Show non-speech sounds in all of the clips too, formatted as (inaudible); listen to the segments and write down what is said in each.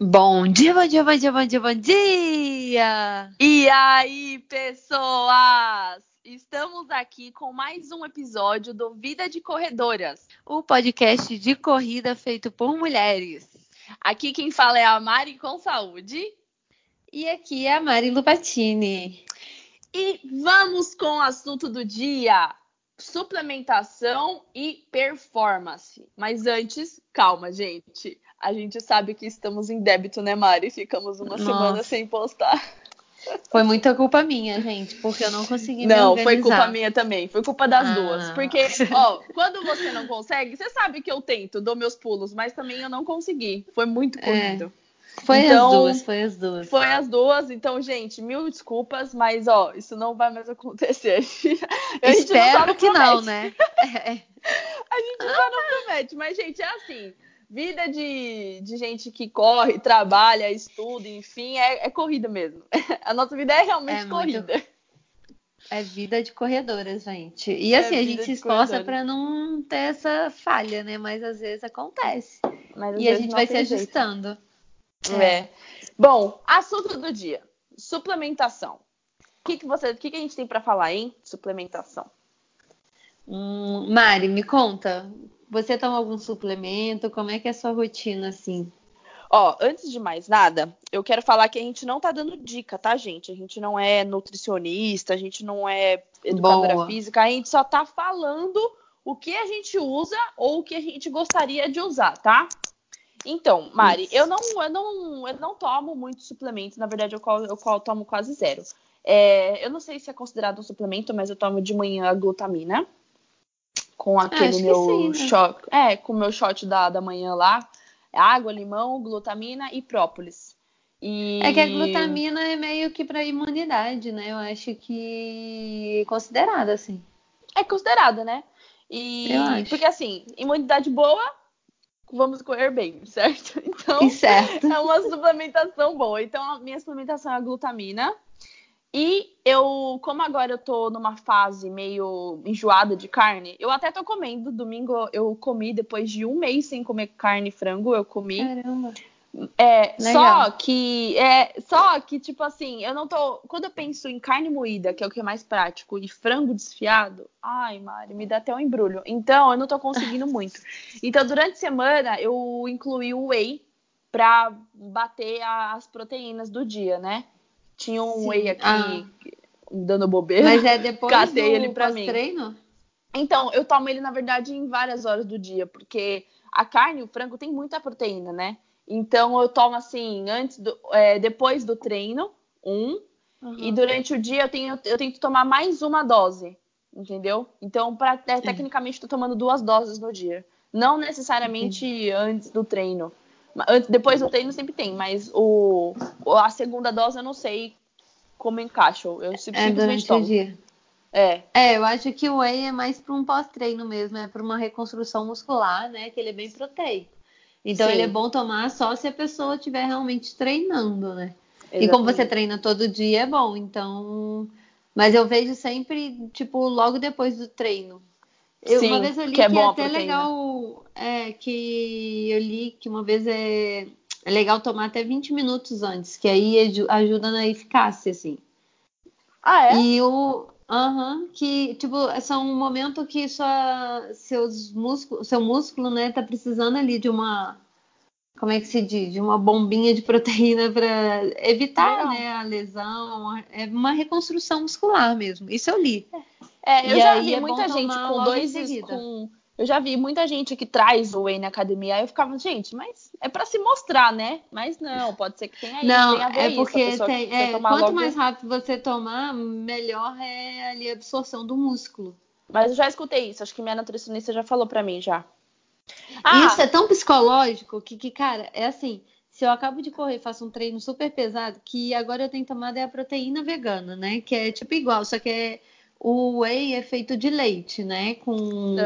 Bom dia, bom dia, bom dia, bom dia, bom dia! E aí, pessoas? Estamos aqui com mais um episódio do Vida de Corredoras, o podcast de corrida feito por mulheres. Aqui quem fala é a Mari com saúde. E aqui é a Mari Lupatini. E vamos com o assunto do dia: suplementação e performance. Mas antes, calma, gente. A gente sabe que estamos em débito, né, Mari? Ficamos uma Nossa. semana sem postar. Foi muita culpa minha, gente, porque eu não consegui não, me Não, foi culpa minha também. Foi culpa das ah. duas. Porque, ó, quando você não consegue, você sabe que eu tento, dou meus pulos, mas também eu não consegui. Foi muito é. corrido. É. Foi então, as duas, foi as duas. Foi as duas, então, gente, mil desculpas, mas ó, isso não vai mais acontecer. (laughs) A gente Espero não que não, né? É. (laughs) A gente só não promete, mas, gente, é assim vida de, de gente que corre, trabalha, estuda, enfim, é, é corrida mesmo. (laughs) A nossa vida é realmente é corrida. Muito... É vida de corredoras, gente. E é assim, é a gente se esforça para não ter essa falha, né? Mas às vezes acontece. Mas, e a gente vai se ajustando. É. é. Bom, assunto do dia: suplementação. O que, que, você, o que, que a gente tem para falar, hein? Suplementação. Hum, Mari, me conta. Você toma algum suplemento? Como é que é a sua rotina, assim? Ó, antes de mais nada, eu quero falar que a gente não tá dando dica, tá, gente? A gente não é nutricionista, a gente não é educadora Boa. física, a gente só tá falando o que a gente usa ou o que a gente gostaria de usar, tá? Então, Mari, eu não, eu não, eu não tomo muitos suplementos, na verdade eu, eu, eu tomo quase zero. É, eu não sei se é considerado um suplemento, mas eu tomo de manhã glutamina com aquele meu sim, né? shot. É, com o meu shot da, da manhã lá. Água, limão, glutamina e própolis. E... É que a glutamina é meio que para imunidade, né? Eu acho que considerada assim. É considerada, né? E Eu acho. porque assim, imunidade boa, vamos correr bem, certo? (laughs) Então, certo. é uma suplementação boa. Então, a minha suplementação é a glutamina, e eu, como agora eu tô numa fase meio enjoada de carne, eu até tô comendo. Domingo eu comi, depois de um mês sem comer carne e frango, eu comi. Caramba. É, só que, é, só que, tipo assim, eu não tô. Quando eu penso em carne moída, que é o que é mais prático, e frango desfiado, ai, Mari, me dá até um embrulho. Então, eu não tô conseguindo (laughs) muito. Então, durante a semana, eu incluí o whey pra bater as proteínas do dia, né? Tinha um Sim. whey aqui ah. dando bobeira. Mas é depois (laughs) Catei do ele pra mim. treino? Então, eu tomo ele, na verdade, em várias horas do dia, porque a carne, o frango, tem muita proteína, né? Então, eu tomo assim, antes do, é, depois do treino, um. Uhum. E durante o dia eu tenho, eu tento tomar mais uma dose, entendeu? Então, pra, é, tecnicamente, estou tomando duas doses no dia. Não necessariamente Entendi. antes do treino. Depois do treino sempre tem, mas o, a segunda dose eu não sei como encaixo. Eu simplesmente é durante tomo. o dia. É. É, eu acho que o whey é mais para um pós-treino mesmo, é para uma reconstrução muscular, né? Que ele é bem proteico. Então Sim. ele é bom tomar só se a pessoa estiver realmente treinando, né? Exatamente. E como você treina todo dia é bom, então. Mas eu vejo sempre, tipo, logo depois do treino. Eu, Sim, uma vez eu li que, é, que é até legal é, que eu li que uma vez é, é legal tomar até 20 minutos antes, que aí ajuda na eficácia, assim. Ah, é? E o. Aham, uhum, que, tipo, são um momento que sua, seus músculos, seu músculo, né, tá precisando ali de uma. Como é que se diz? De uma bombinha de proteína para evitar, né, a lesão. É uma reconstrução muscular mesmo. Isso eu li. É. É, eu e já vi é muita gente com dois com eu já vi muita gente que traz o whey na academia, aí eu ficava, gente, mas é para se mostrar, né? Mas não, pode ser que tenha não, tenha a ver é porque isso, tem, é, quanto logo... mais rápido você tomar, melhor é ali a absorção do músculo. Mas eu já escutei isso, acho que minha nutricionista já falou para mim já. Ah, isso é tão psicológico que, que, cara, é assim, se eu acabo de correr, faço um treino super pesado, que agora eu tenho tomado é a proteína vegana, né? Que é tipo igual, só que é o whey é feito de leite, né? Com uhum.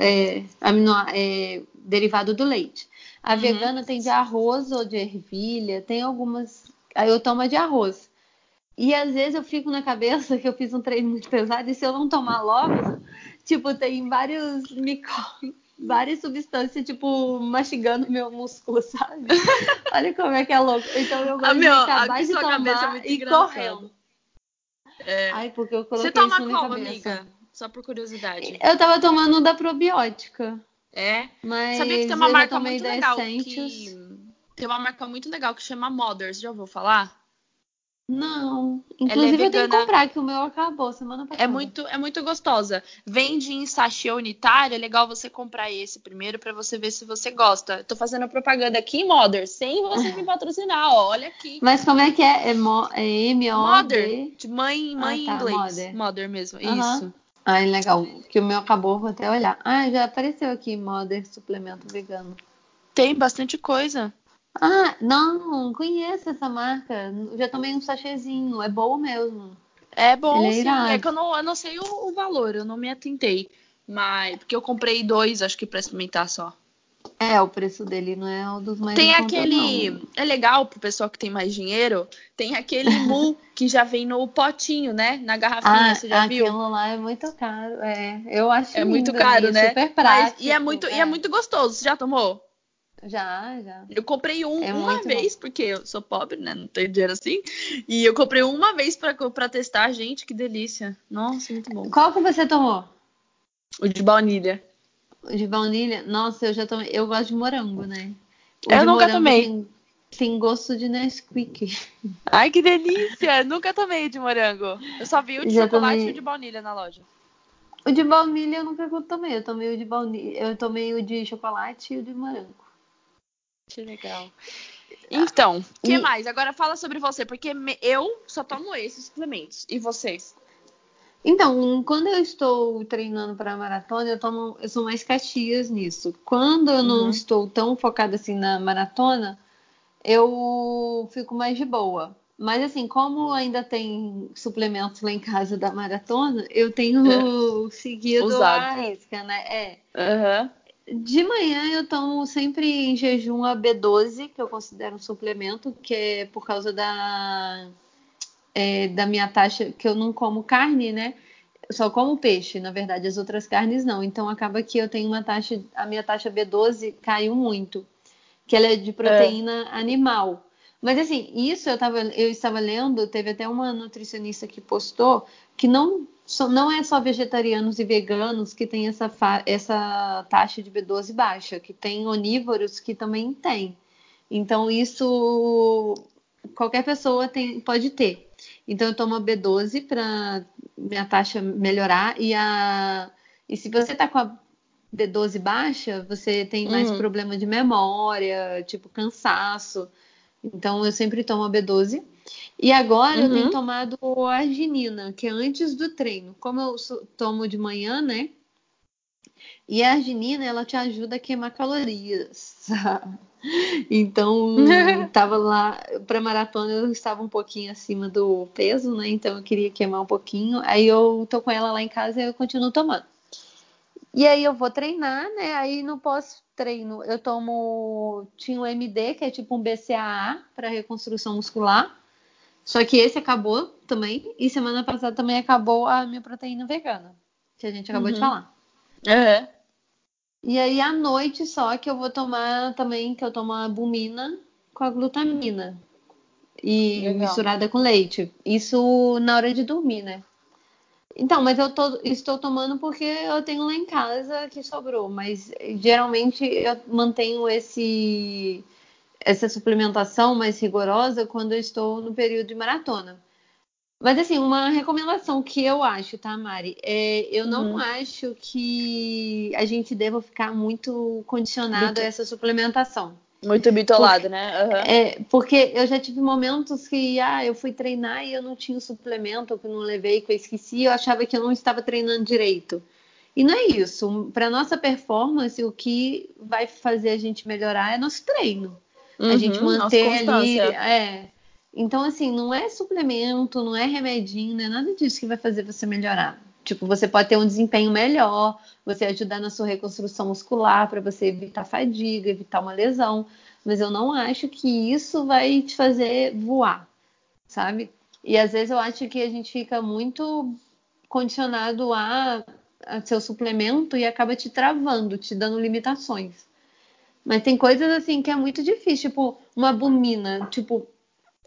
é, amino, é, derivado do leite. A uhum. vegana tem de arroz ou de ervilha, tem algumas. Aí eu tomo de arroz. E às vezes eu fico na cabeça que eu fiz um treino muito pesado e se eu não tomar logo, tipo, tem vários micro, várias substâncias, tipo, mastigando meu músculo, sabe? (laughs) Olha como é que é louco. Então eu gosto ah, meu, de acabar de tomar é e engraçado. correndo. É. Ai, porque eu coloquei Você toma isso na qual, amiga? Só por curiosidade. Eu tava tomando da probiótica. É? Mas Sabia que tem uma marca muito legal que... Tem uma marca muito legal que chama Mothers, já ouviu falar? Não. É Inclusive, é eu tenho que comprar, que o meu acabou semana passada. É muito, é muito gostosa. Vende em sachê unitário, é legal você comprar esse primeiro para você ver se você gosta. Tô fazendo propaganda aqui em Mother, sem você me patrocinar, ó, olha aqui. Mas como é que é? É, mo é M O Mother, de mãe, mãe ah, tá, inglês. Mother. Mother mesmo, uhum. isso. Ai, legal. Que o meu acabou, vou até olhar. Ah, já apareceu aqui Mother suplemento vegano. Tem bastante coisa. Ah, não, conheço essa marca. Já tomei um sachêzinho, é bom mesmo. É bom, é sim. É que eu não, eu não sei o, o, valor, eu não me atentei. Mas, porque eu comprei dois, acho que pra experimentar só. É, o preço dele não é um dos mais Tem aquele. É legal pro pessoal que tem mais dinheiro. Tem aquele (laughs) mu que já vem no potinho, né? Na garrafinha, ah, você já viu? Aquilo lá é muito caro. É, eu acho É muito caro, né? Super prático. Mas, e é muito, é. e é muito gostoso. Você já tomou? Já, já. Eu comprei um é uma vez, bom. porque eu sou pobre, né? Não tenho dinheiro assim. E eu comprei uma vez pra, pra testar. Gente, que delícia. Nossa, muito bom. Qual que você tomou? O de baunilha. O de baunilha? Nossa, eu já tomei. Eu gosto de morango, né? O eu nunca tomei. Tem, tem, gosto de Nesquik. (laughs) Ai, que delícia! nunca tomei de morango. Eu só vi o de já chocolate tomei... e o de baunilha na loja. O de baunilha eu nunca tomei. Eu tomei o de baunilha. Eu tomei o de chocolate e o de morango. Que legal. Então, o que e... mais? Agora fala sobre você, porque eu só tomo esses suplementos. E vocês? Então, quando eu estou treinando para maratona, eu tomo, eu sou mais caxias nisso. Quando eu não uhum. estou tão focada assim na maratona, eu fico mais de boa. Mas assim, como ainda tem suplementos lá em casa da maratona, eu tenho é. seguido Usado. a risca, né? É. Uhum. De manhã eu tomo sempre em jejum a B12, que eu considero um suplemento, que é por causa da, é, da minha taxa, que eu não como carne, né? só como peixe, na verdade, as outras carnes não. Então acaba que eu tenho uma taxa, a minha taxa B12 caiu muito, que ela é de proteína é. animal. Mas assim, isso eu, tava, eu estava lendo, teve até uma nutricionista que postou que não não é só vegetarianos e veganos que têm essa, essa taxa de B12 baixa, que tem onívoros que também tem. Então, isso qualquer pessoa tem, pode ter. Então, eu tomo a B12 para minha taxa melhorar. E, a, e se você está com a B12 baixa, você tem mais uhum. problema de memória, tipo cansaço. Então, eu sempre tomo a B12. E agora uhum. eu tenho uhum. tomado arginina, que é antes do treino. Como eu tomo de manhã, né? E a arginina, ela te ajuda a queimar calorias. (laughs) então, (laughs) tava lá para maratona, eu estava um pouquinho acima do peso, né? Então eu queria queimar um pouquinho. Aí eu tô com ela lá em casa e eu continuo tomando. E aí eu vou treinar, né? Aí no pós-treino eu tomo tinha o MD, que é tipo um BCAA para reconstrução muscular. Só que esse acabou também. E semana passada também acabou a minha proteína vegana. Que a gente acabou uhum. de falar. Uhum. E aí à noite só que eu vou tomar também, que eu tomo a albumina com a glutamina. E Legal. misturada com leite. Isso na hora de dormir, né? Então, mas eu tô, estou tomando porque eu tenho lá em casa que sobrou. Mas geralmente eu mantenho esse essa suplementação mais rigorosa quando eu estou no período de maratona. Mas assim, uma recomendação que eu acho, tá, Mari? É, eu uhum. não acho que a gente deva ficar muito condicionado Bito. a essa suplementação. Muito bitolado, porque, né? Uhum. É, porque eu já tive momentos que ah, eu fui treinar e eu não tinha o suplemento, que eu não levei, que eu esqueci, eu achava que eu não estava treinando direito. E não é isso. Para nossa performance, o que vai fazer a gente melhorar é nosso treino. Uhum, a gente uhum, manter ali. É. Então, assim, não é suplemento, não é remedinho, não é nada disso que vai fazer você melhorar. Tipo, você pode ter um desempenho melhor, você ajudar na sua reconstrução muscular para você evitar fadiga, evitar uma lesão. Mas eu não acho que isso vai te fazer voar, sabe? E às vezes eu acho que a gente fica muito condicionado a seu suplemento e acaba te travando, te dando limitações. Mas tem coisas assim que é muito difícil, tipo uma albumina, tipo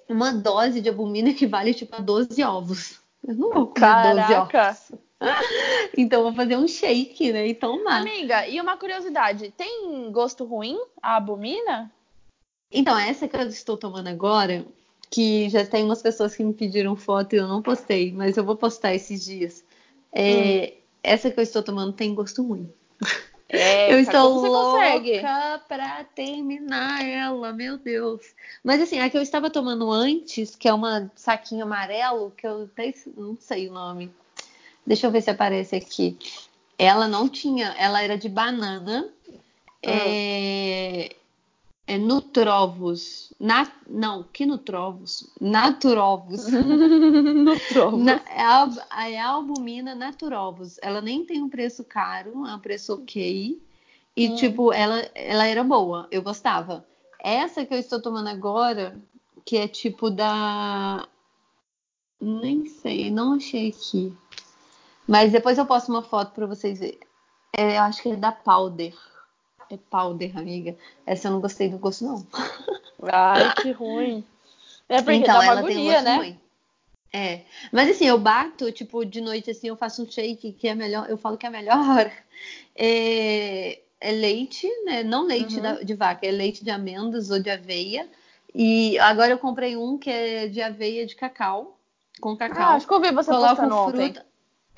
uma dose de albumina equivale tipo a 12 ovos. Eu não vou comer Caraca. 12 ovos. (laughs) então vou fazer um shake, né? E tomar. Amiga, e uma curiosidade, tem gosto ruim a albumina? Então, essa que eu estou tomando agora, que já tem umas pessoas que me pediram foto e eu não postei, mas eu vou postar esses dias. É, hum. Essa que eu estou tomando tem gosto ruim. (laughs) É, eu estou louca para terminar ela, meu Deus. Mas assim, a que eu estava tomando antes, que é uma saquinho amarelo, que eu até não sei o nome. Deixa eu ver se aparece aqui. Ela não tinha, ela era de banana. Ah. É, é Nutrovos. Na, não, que Nutrovos? Naturovos. (laughs) Nutrovos. Na, é, a, é a albumina Naturovos. Ela nem tem um preço caro, é um preço ok. E, hum. tipo, ela, ela era boa, eu gostava. Essa que eu estou tomando agora, que é tipo da. Nem sei, não achei aqui. Mas depois eu posto uma foto para vocês verem. É, eu acho que é da Powder. É Powder, amiga. Essa eu não gostei do gosto, não. Ai, que ruim. É porque então, dá uma ela agonia, tem um gosto né? Ruim. É. Mas assim, eu bato, tipo, de noite assim, eu faço um shake que é melhor, eu falo que é a melhor (laughs) hora. É, é leite, né? Não leite uhum. da, de vaca, é leite de amêndoas ou de aveia. E agora eu comprei um que é de aveia de cacau, com cacau. Ah, acho que eu vi você Coloco postando fruta. ontem.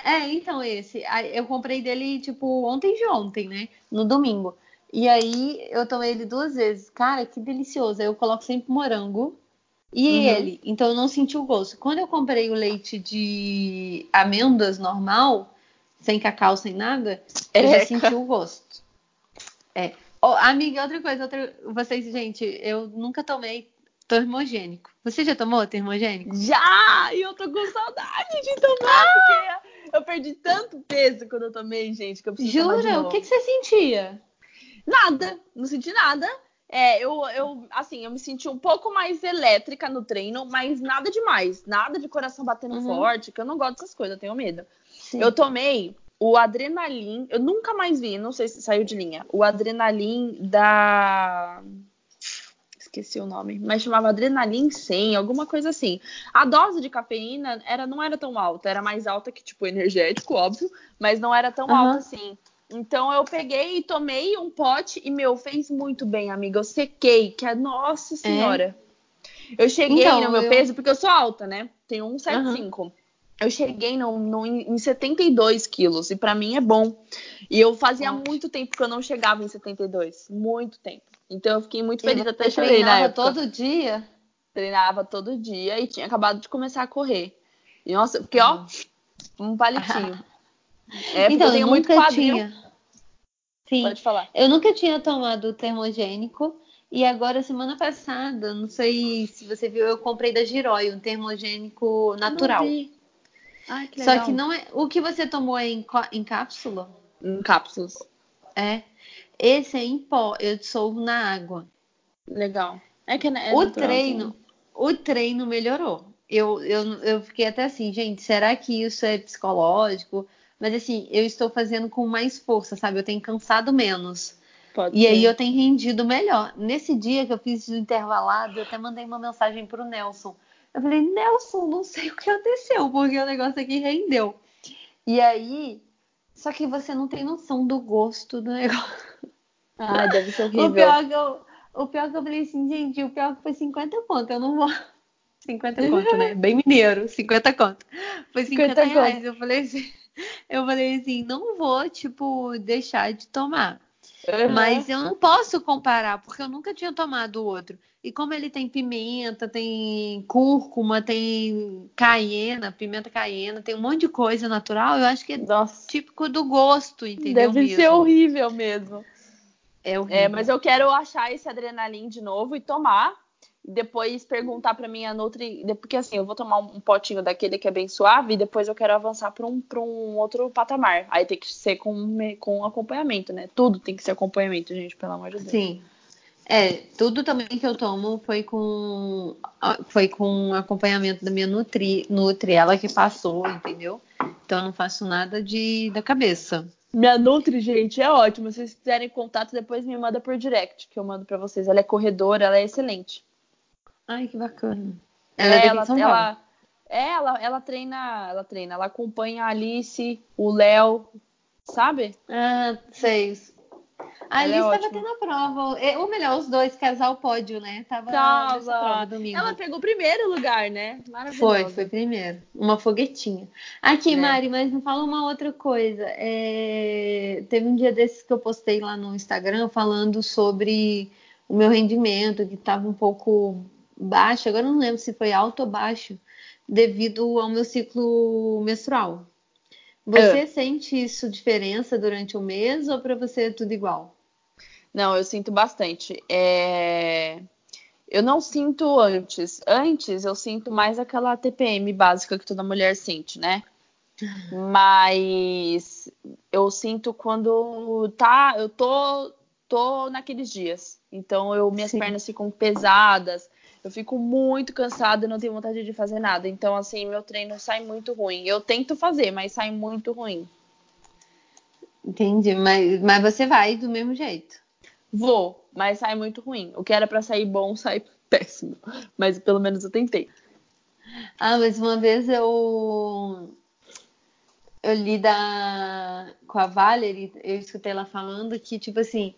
É, então esse. Eu comprei dele, tipo, ontem de ontem, né? No domingo. E aí eu tomei ele duas vezes. Cara, que delicioso. Aí eu coloco sempre morango e uhum. ele. Então eu não senti o gosto. Quando eu comprei o leite de amêndoas normal, sem cacau, sem nada, eu já senti o gosto. É. Oh, amiga, outra coisa, outra... vocês, gente, eu nunca tomei termogênico. Você já tomou termogênico? Já! E eu tô com saudade de tomar, ah! porque eu perdi tanto peso quando eu tomei, gente, que eu preciso Jura? O que, que você sentia? Nada, não senti nada. É, eu, eu, assim, eu me senti um pouco mais elétrica no treino, mas nada demais. Nada de coração batendo uhum. forte, que eu não gosto dessas coisas, eu tenho medo. Sim. Eu tomei o Adrenalin, eu nunca mais vi, não sei se saiu de linha. O Adrenalin da. Esqueci o nome, mas chamava Adrenalin 100, alguma coisa assim. A dose de cafeína era, não era tão alta, era mais alta que, tipo, energético, óbvio, mas não era tão uhum. alta assim. Então eu peguei e tomei um pote e, meu, fez muito bem, amiga. Eu sequei, que é nossa é? senhora. É. Eu cheguei então, no meu eu... peso, porque eu sou alta, né? Tenho 1,75. Uhum. Eu cheguei no, no, em 72 quilos, e para mim é bom. E eu fazia uhum. muito tempo que eu não chegava em 72. Muito tempo. Então eu fiquei muito feliz, e até chorei na época. todo dia? Treinava todo dia e tinha acabado de começar a correr. E nossa, porque ó, um palitinho. (laughs) É, então, eu tenho eu muito quadril. Tinha. Sim. Pode falar. Eu nunca tinha tomado termogênico. E agora, semana passada, não sei se você viu, eu comprei da Girói um termogênico natural. Ai, que legal. Só que não é. O que você tomou é em, em cápsula? Em cápsulas. É. Esse é em pó, eu dissolvo na água. Legal. É que é o treino, sim. o treino melhorou. Eu, eu, eu fiquei até assim, gente, será que isso é psicológico? Mas assim, eu estou fazendo com mais força, sabe? Eu tenho cansado menos. Pode e ser. aí eu tenho rendido melhor. Nesse dia que eu fiz o intervalado, eu até mandei uma mensagem pro Nelson. Eu falei, Nelson, não sei (laughs) o que aconteceu, porque o negócio aqui rendeu. E aí, só que você não tem noção do gosto do negócio. Ai, deve ser (laughs) horrível. O pior que eu, o pior que eu falei assim, gente, o pior que foi 50 conto, eu não vou. (laughs) 50 conto, né? Bem mineiro, 50 conto. Foi 50, 50 reais. Conto. Eu falei assim. Eu falei assim, não vou, tipo, deixar de tomar. Uhum. Mas eu não posso comparar, porque eu nunca tinha tomado o outro. E como ele tem pimenta, tem cúrcuma, tem caiena, pimenta caiena, tem um monte de coisa natural, eu acho que é Nossa. típico do gosto, entendeu? Deve mesmo. ser horrível mesmo. É horrível. É, mas eu quero achar esse adrenalina de novo e tomar depois perguntar para minha nutri, porque assim, eu vou tomar um potinho daquele que é bem suave e depois eu quero avançar para um, um outro patamar. Aí tem que ser com, com acompanhamento, né? Tudo tem que ser acompanhamento, gente, pelo amor de Deus. Sim. É, tudo também que eu tomo foi com foi com acompanhamento da minha nutri, nutri ela que passou, entendeu? Então eu não faço nada de da cabeça. Minha Nutri, gente, é ótima. Se vocês quiserem contato, depois me manda por direct, que eu mando para vocês. Ela é corredora, ela é excelente. Ai, que bacana. Ela é, ela, ela, é, ela, ela treina, ela treina, ela acompanha a Alice, o Léo, sabe? Ah, sei. A Alice estava é tendo a prova. Ou melhor, os dois, casal pódio, né? Tava, tava. prova domingo. Ela pegou primeiro lugar, né? Foi, foi primeiro. Uma foguetinha. Aqui, é. Mari, mas me fala uma outra coisa. É... Teve um dia desses que eu postei lá no Instagram falando sobre o meu rendimento, que estava um pouco baixo. Agora não lembro se foi alto ou baixo, devido ao meu ciclo menstrual. Você é. sente isso diferença durante o mês ou para você é tudo igual? Não, eu sinto bastante. É... Eu não sinto antes. Antes eu sinto mais aquela TPM básica que toda mulher sente, né? (laughs) Mas eu sinto quando tá, eu tô, tô naqueles dias. Então eu minhas Sim. pernas ficam pesadas, eu fico muito cansada e não tenho vontade de fazer nada. Então assim, meu treino sai muito ruim. Eu tento fazer, mas sai muito ruim. Entendi, mas, mas você vai do mesmo jeito. Vou, mas sai muito ruim. O que era para sair bom sai (laughs) péssimo. Mas pelo menos eu tentei. Ah, mas uma vez eu eu li da com a Valerie, eu escutei ela falando que tipo assim,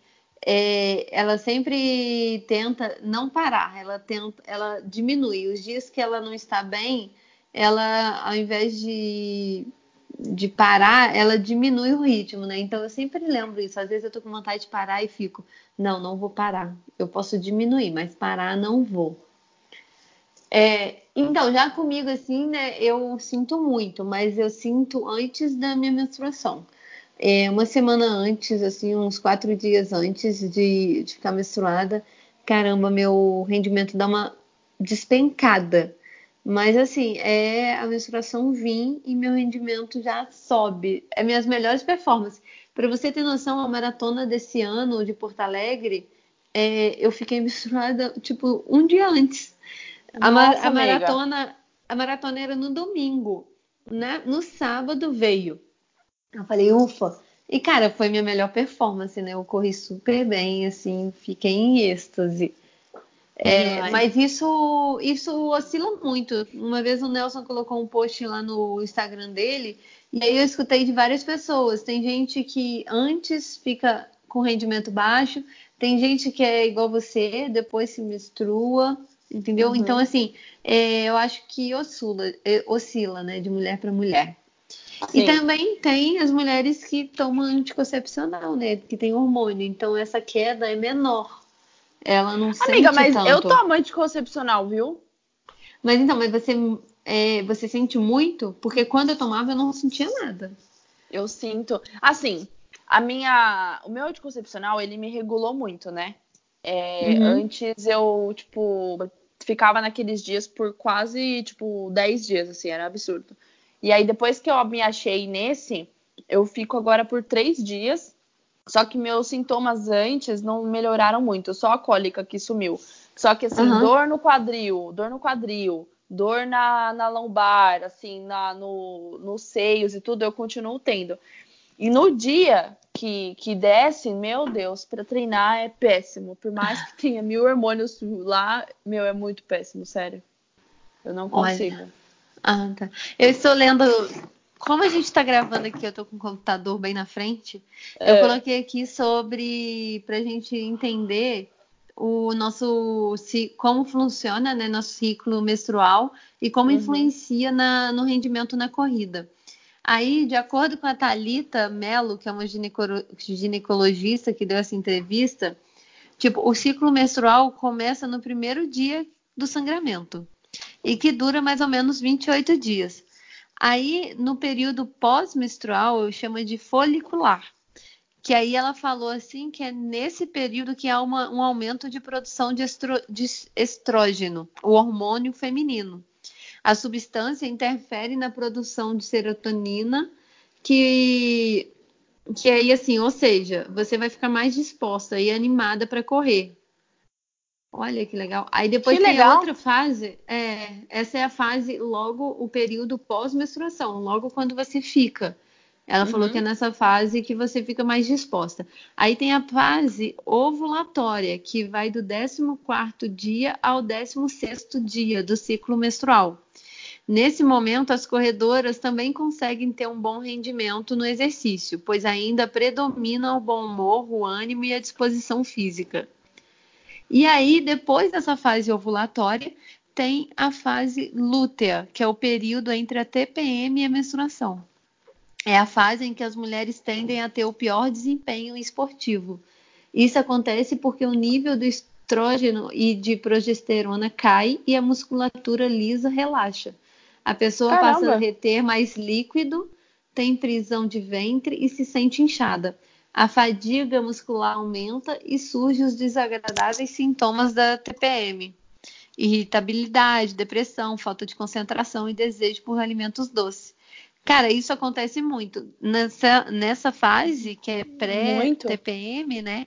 é, ela sempre tenta não parar, ela tenta, ela diminui os dias que ela não está bem, ela ao invés de de parar, ela diminui o ritmo, né? Então eu sempre lembro isso. Às vezes eu tô com vontade de parar e fico, não, não vou parar. Eu posso diminuir, mas parar não vou. É, então, já comigo assim, né, eu sinto muito, mas eu sinto antes da minha menstruação. É, uma semana antes, assim, uns quatro dias antes de, de ficar menstruada, caramba, meu rendimento dá uma despencada. Mas assim, é a menstruação vir e meu rendimento já sobe. É minhas melhores performances. Para você ter noção, a maratona desse ano de Porto Alegre, é, eu fiquei menstruada tipo um dia antes. A, Nossa, a maratona, a maratona era no domingo, né? No sábado veio. Eu falei, ufa. E cara, foi minha melhor performance, né? Eu corri super bem, assim, fiquei em êxtase. É, mas isso, isso oscila muito. Uma vez o Nelson colocou um post lá no Instagram dele, e aí eu escutei de várias pessoas. Tem gente que antes fica com rendimento baixo, tem gente que é igual você, depois se menstrua, entendeu? Uhum. Então, assim, é, eu acho que oscila, é, oscila, né, de mulher para mulher. Sim. E também tem as mulheres que tomam anticoncepcional, né, que tem hormônio, então essa queda é menor. Ela não sente Amiga, mas tanto. eu tomo anticoncepcional, viu? Mas então, mas você, é, você sente muito? Porque quando eu tomava eu não sentia nada. Eu sinto. Assim, a minha, o meu anticoncepcional ele me regulou muito, né? É, uhum. Antes eu tipo ficava naqueles dias por quase tipo 10 dias, assim, era absurdo. E aí depois que eu me achei nesse, eu fico agora por três dias só que meus sintomas antes não melhoraram muito, só a cólica que sumiu. Só que assim, uhum. dor no quadril, dor no quadril, dor na, na lombar, assim, na, no, nos seios e tudo, eu continuo tendo. E no dia que, que desce, meu Deus, para treinar é péssimo. Por mais que tenha mil hormônios lá, meu, é muito péssimo, sério. Eu não consigo. Olha. Ah, tá. Eu estou lendo como a gente está gravando aqui, eu estou com o computador bem na frente, é. eu coloquei aqui sobre para a gente entender o nosso como funciona né, nosso ciclo menstrual e como uhum. influencia na, no rendimento na corrida. Aí, de acordo com a Talita Mello, que é uma ginecologista que deu essa entrevista, tipo, o ciclo menstrual começa no primeiro dia do sangramento e que dura mais ou menos 28 dias. Aí, no período pós-menstrual, eu chamo de folicular. Que aí ela falou assim que é nesse período que há uma, um aumento de produção de, estro, de estrógeno, o hormônio feminino. A substância interfere na produção de serotonina, que, que aí assim, ou seja, você vai ficar mais disposta e animada para correr. Olha que legal. Aí depois que tem legal. outra fase. É, essa é a fase logo o período pós-menstruação, logo quando você fica. Ela uhum. falou que é nessa fase que você fica mais disposta. Aí tem a fase ovulatória, que vai do 14 dia ao 16 dia do ciclo menstrual. Nesse momento, as corredoras também conseguem ter um bom rendimento no exercício, pois ainda predomina o bom humor, o ânimo e a disposição física. E aí, depois dessa fase ovulatória, tem a fase lútea, que é o período entre a TPM e a menstruação. É a fase em que as mulheres tendem a ter o pior desempenho esportivo. Isso acontece porque o nível do estrógeno e de progesterona cai e a musculatura lisa relaxa. A pessoa Caramba. passa a reter mais líquido, tem prisão de ventre e se sente inchada. A fadiga muscular aumenta e surgem os desagradáveis sintomas da TPM. Irritabilidade, depressão, falta de concentração e desejo por alimentos doces. Cara, isso acontece muito. Nessa, nessa fase, que é pré-TPM, né?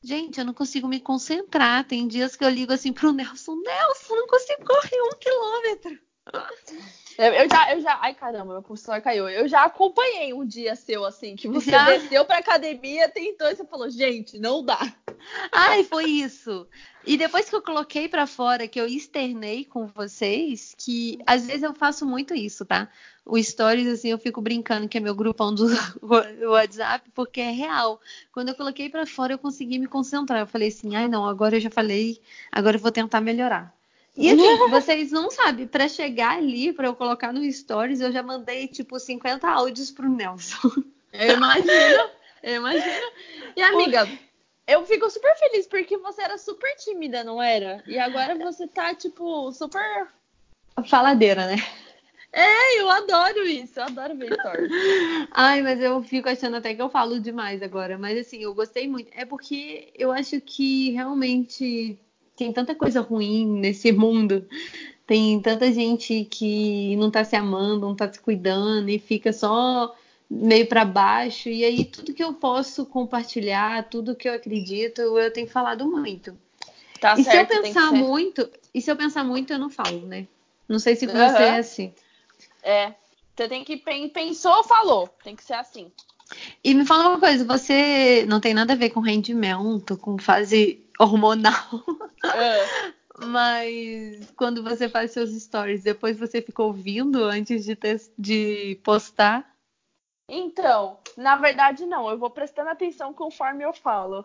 Gente, eu não consigo me concentrar. Tem dias que eu ligo assim pro Nelson, Nelson, não consigo correr um quilômetro. Eu já, eu já. Ai, caramba, meu pulsar caiu. Eu já acompanhei um dia seu, assim, que você já? desceu pra academia, tentou e você falou, gente, não dá. Ai, foi isso. E depois que eu coloquei para fora, que eu externei com vocês, que às vezes eu faço muito isso, tá? O Stories, assim, eu fico brincando que é meu grupão do (laughs) WhatsApp, porque é real. Quando eu coloquei para fora, eu consegui me concentrar. Eu falei assim, ai não, agora eu já falei, agora eu vou tentar melhorar. E assim, vocês não sabem, para chegar ali, para eu colocar no Stories, eu já mandei tipo 50 áudios pro Nelson. Eu imagino, eu imagino. E amiga, eu fico super feliz porque você era super tímida, não era? E agora você tá, tipo, super. Faladeira, né? É, eu adoro isso, eu adoro ver stories. Ai, mas eu fico achando até que eu falo demais agora. Mas assim, eu gostei muito. É porque eu acho que realmente tem tanta coisa ruim nesse mundo. Tem tanta gente que não tá se amando, não tá se cuidando e fica só meio para baixo. E aí tudo que eu posso compartilhar, tudo que eu acredito, eu tenho falado muito. Tá e certo, se eu pensar muito, e se eu pensar muito, eu não falo, né? Não sei se com uhum. você é assim. É. Você tem que pensou, falou. Tem que ser assim. E me fala uma coisa, você não tem nada a ver com rendimento, com fase hormonal. É. (laughs) Mas quando você faz seus stories, depois você fica ouvindo antes de, ter, de postar? Então, na verdade não, eu vou prestando atenção conforme eu falo.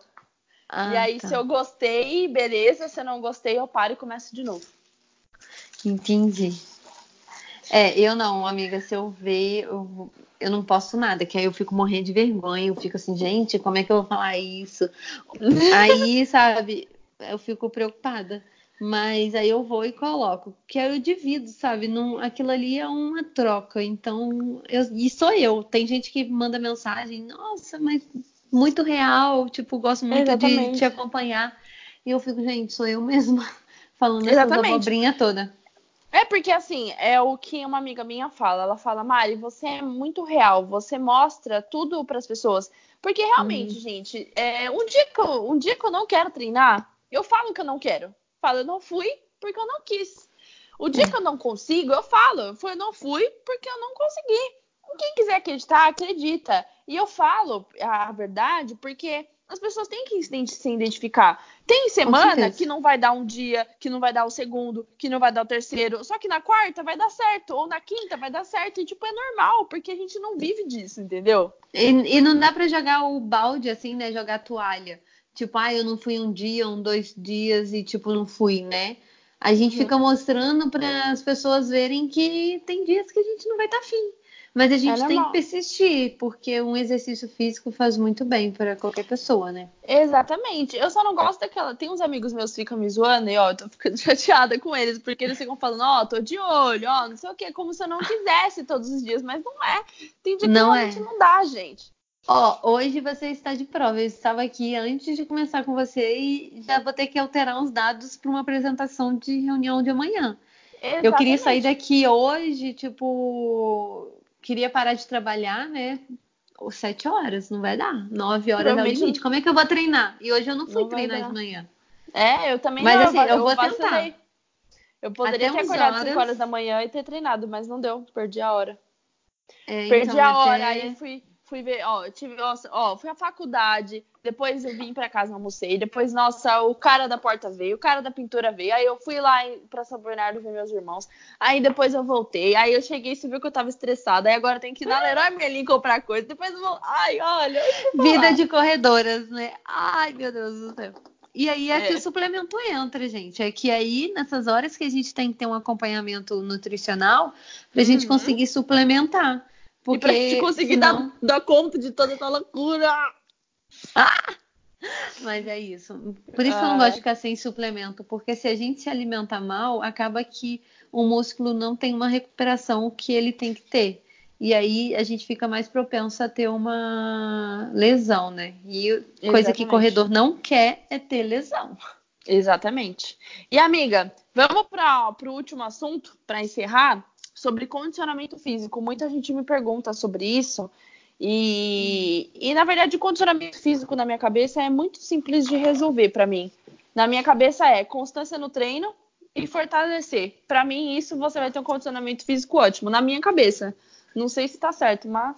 Ah, e aí, tá. se eu gostei, beleza. Se eu não gostei, eu paro e começo de novo. Entendi. É, eu não, amiga, se eu ver, eu, eu não posto nada, que aí eu fico morrendo de vergonha, eu fico assim, gente, como é que eu vou falar isso? (laughs) aí, sabe, eu fico preocupada. Mas aí eu vou e coloco, que eu divido, sabe? Não, aquilo ali é uma troca. Então, eu, e sou eu. Tem gente que manda mensagem, nossa, mas muito real, tipo, gosto muito de te acompanhar. E eu fico, gente, sou eu mesma (laughs) falando Exatamente. essa abobrinha toda. É porque assim, é o que uma amiga minha fala. Ela fala, Mari, você é muito real, você mostra tudo para as pessoas. Porque realmente, uhum. gente, é, um, dia que eu, um dia que eu não quero treinar, eu falo que eu não quero. Falo, eu não fui porque eu não quis. O dia que eu não consigo, eu falo, eu não fui porque eu não consegui. Quem quiser acreditar, acredita. E eu falo a verdade porque as pessoas têm que se identificar. Tem semana que não vai dar um dia, que não vai dar o segundo, que não vai dar o terceiro. Só que na quarta vai dar certo, ou na quinta vai dar certo. E, tipo, é normal, porque a gente não vive disso, entendeu? E, e não dá para jogar o balde assim, né? Jogar a toalha. Tipo, ah, eu não fui um dia, um, dois dias e, tipo, não fui, né? A gente uhum. fica mostrando para as pessoas verem que tem dias que a gente não vai estar tá afim. Mas a gente é tem que persistir, porque um exercício físico faz muito bem para qualquer pessoa, né? Exatamente. Eu só não gosto daquela. Tem uns amigos meus que ficam me zoando e, ó, eu tô ficando (laughs) chateada com eles, porque eles ficam falando, ó, oh, tô de olho, ó, não sei o quê, como se eu não quisesse todos os dias, mas não é. Tem dia que não realmente é. não dá, gente. Ó, hoje você está de prova. Eu estava aqui antes de começar com você e já vou ter que alterar uns dados para uma apresentação de reunião de amanhã. Exatamente. Eu queria sair daqui hoje, tipo, queria parar de trabalhar, né? Sete horas, não vai dar. Nove horas é o limite. Como é que eu vou treinar? E hoje eu não fui não treinar de manhã. É, eu também mas, não. Assim, eu, eu vou tentar. Eu poderia Até ter acordado horas... 5 horas da manhã e ter treinado, mas não deu. Perdi a hora. É, Perdi então, a hora, até... aí fui fui ver, ó, tive, ó, fui à faculdade, depois eu vim para casa, almocei, depois, nossa, o cara da porta veio, o cara da pintura veio, aí eu fui lá para São Bernardo ver meus irmãos, aí depois eu voltei, aí eu cheguei, você viu que eu tava estressada, aí agora tem que ir na Leroy Merlin comprar coisa, depois eu vou, ai, olha. Vida de corredoras, né? Ai, meu Deus do céu. E aí é, é, que o suplemento entra, gente. É que aí, nessas horas que a gente tem que ter um acompanhamento nutricional, pra uhum. gente conseguir suplementar. Porque e pra gente conseguir senão... dar, dar conta de toda essa loucura. Ah! Mas é isso. Por isso ah. que eu não gosto de ficar sem suplemento, porque se a gente se alimenta mal, acaba que o músculo não tem uma recuperação que ele tem que ter. E aí a gente fica mais propenso a ter uma lesão, né? E Exatamente. coisa que corredor não quer é ter lesão. Exatamente. E amiga, vamos para o último assunto para encerrar sobre condicionamento físico. Muita gente me pergunta sobre isso. E, e na verdade, condicionamento físico na minha cabeça é muito simples de resolver para mim. Na minha cabeça é constância no treino e fortalecer. Para mim, isso você vai ter um condicionamento físico ótimo. Na minha cabeça. Não sei se tá certo, mas.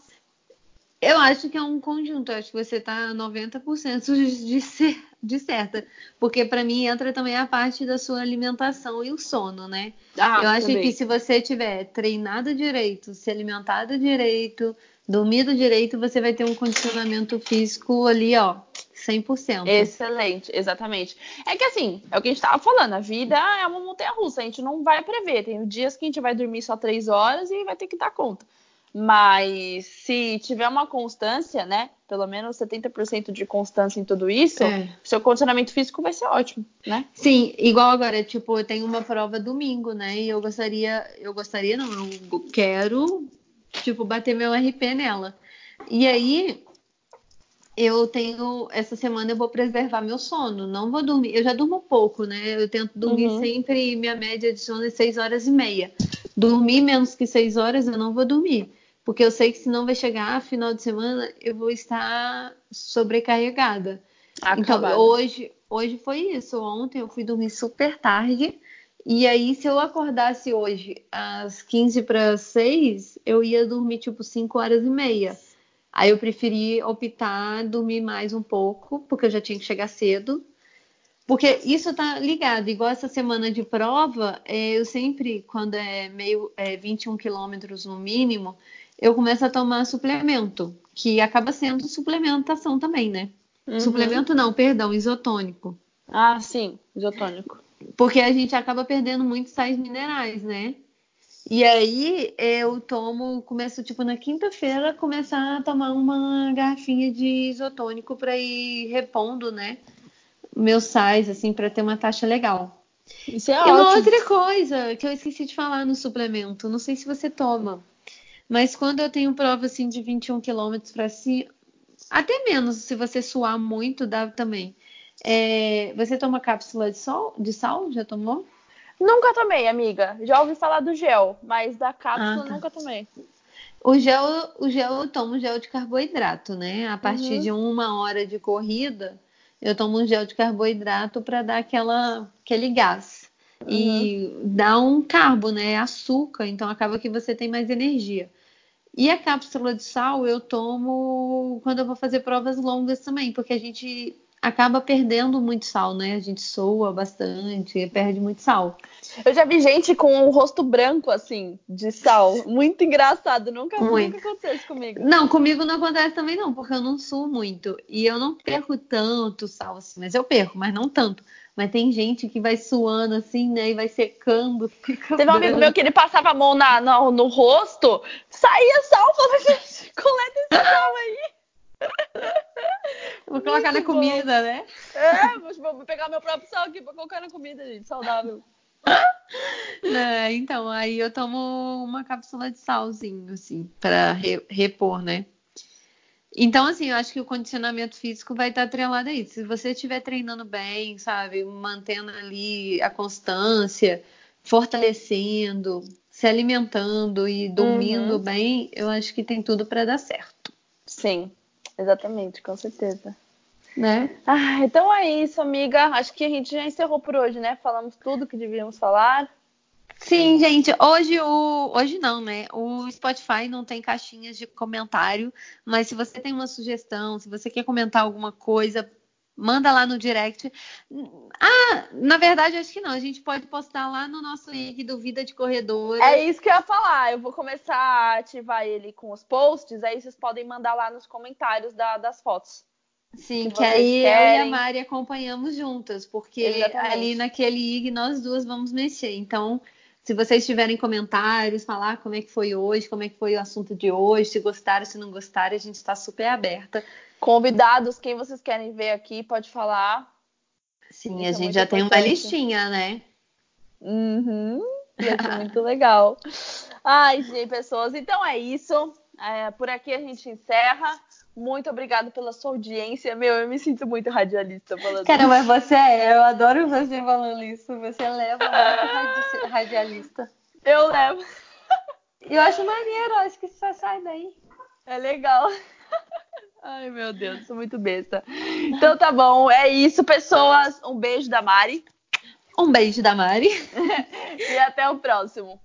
Eu acho que é um conjunto. Acho que você tá 90% de ser de certa. Porque para mim entra também a parte da sua alimentação e o sono, né? Ah, eu acho também. que se você tiver treinado direito, se alimentado direito, dormido direito, você vai ter um condicionamento físico ali, ó, 100%. Excelente, exatamente. É que assim, é o que a gente tava falando, a vida é uma montanha russa, a gente não vai prever. Tem dias que a gente vai dormir só três horas e vai ter que dar conta. Mas se tiver uma constância, né? Pelo menos 70% de constância em tudo isso, é. seu condicionamento físico vai ser ótimo, né? Sim, igual agora, tipo, eu tenho uma prova domingo, né? E eu gostaria, eu gostaria, não, eu quero, tipo, bater meu RP nela. E aí, eu tenho, essa semana eu vou preservar meu sono, não vou dormir, eu já durmo pouco, né? Eu tento dormir uhum. sempre, minha média de sono é 6 horas e meia. Dormir menos que 6 horas, eu não vou dormir porque eu sei que senão vai chegar final de semana eu vou estar sobrecarregada. Acabado. Então hoje hoje foi isso. Ontem eu fui dormir super tarde e aí se eu acordasse hoje às 15 para 6, eu ia dormir tipo 5 horas e meia. Aí eu preferi optar dormir mais um pouco, porque eu já tinha que chegar cedo. Porque isso tá ligado, igual essa semana de prova, é, eu sempre, quando é meio é, 21 quilômetros no mínimo, eu começo a tomar suplemento, que acaba sendo suplementação também, né? Uhum. Suplemento não, perdão, isotônico. Ah, sim, isotônico. Porque a gente acaba perdendo muitos sais minerais, né? E aí eu tomo, começo tipo na quinta-feira começar a tomar uma garrafinha de isotônico para ir repondo, né? Meus sais assim para ter uma taxa legal. Isso é e ótimo. uma outra coisa que eu esqueci de falar no suplemento, não sei se você toma. Mas quando eu tenho prova assim de 21 quilômetros para cima, até menos, se você suar muito, dá também. É, você toma cápsula de, sol, de sal? Já tomou? Nunca tomei, amiga. Já ouvi falar do gel, mas da cápsula ah, tá. nunca tomei. O gel, o gel eu tomo gel de carboidrato, né? A partir uhum. de uma hora de corrida, eu tomo um gel de carboidrato para dar aquela, aquele gás. Uhum. E dá um carbo, né? Açúcar, então acaba que você tem mais energia. E a cápsula de sal eu tomo quando eu vou fazer provas longas também, porque a gente acaba perdendo muito sal, né? A gente soa bastante, perde muito sal. Eu já vi gente com o rosto branco, assim, de sal. Muito engraçado. Nunca, muito. nunca aconteceu isso comigo. Não, comigo não acontece também, não, porque eu não suo muito. E eu não perco tanto sal assim, mas eu perco, mas não tanto. Mas tem gente que vai suando assim, né? E vai secando. (laughs) Fica Teve um amigo meu que ele passava a mão na, no, no rosto, saía sal, falava, gente, coleta esse sal aí. Vou colocar na comida, né? É, vou pegar meu próprio sal aqui pra colocar na comida, gente, saudável. (laughs) Então, aí eu tomo uma cápsula de salzinho, assim, para re repor, né? Então, assim, eu acho que o condicionamento físico vai estar atrelado a isso. Se você estiver treinando bem, sabe, mantendo ali a constância, fortalecendo, se alimentando e dormindo uhum. bem, eu acho que tem tudo para dar certo. Sim, exatamente, com certeza. Né? Ah, então é isso, amiga. Acho que a gente já encerrou por hoje, né? Falamos tudo que devíamos falar. Sim, gente, hoje o hoje não, né? O Spotify não tem caixinhas de comentário, mas se você tem uma sugestão, se você quer comentar alguma coisa, manda lá no direct. Ah, na verdade, acho que não. A gente pode postar lá no nosso link do Vida de Corredora. É isso que eu ia falar. Eu vou começar a ativar ele com os posts, aí vocês podem mandar lá nos comentários da, das fotos. Sim, que, que aí querem. eu e a Mari acompanhamos juntas, porque Exatamente. ali naquele IG nós duas vamos mexer. Então, se vocês tiverem comentários, falar como é que foi hoje, como é que foi o assunto de hoje, se gostaram, se não gostaram, a gente está super aberta. Convidados, quem vocês querem ver aqui, pode falar. Sim, Isso a é gente é já importante. tem uma listinha, né? Uhum. (laughs) muito legal. Ai, gente, pessoas. Então é isso. É, por aqui a gente encerra. Muito obrigada pela sua audiência. Meu, eu me sinto muito radialista falando Cara, mas você é, eu adoro você falando isso. Você leva muito radialista. Eu levo. Eu acho maneiro, acho que isso sai daí. É legal. Ai, meu Deus, sou muito besta. Então tá bom, é isso, pessoas. Um beijo da Mari. Um beijo da Mari. (laughs) e até o próximo.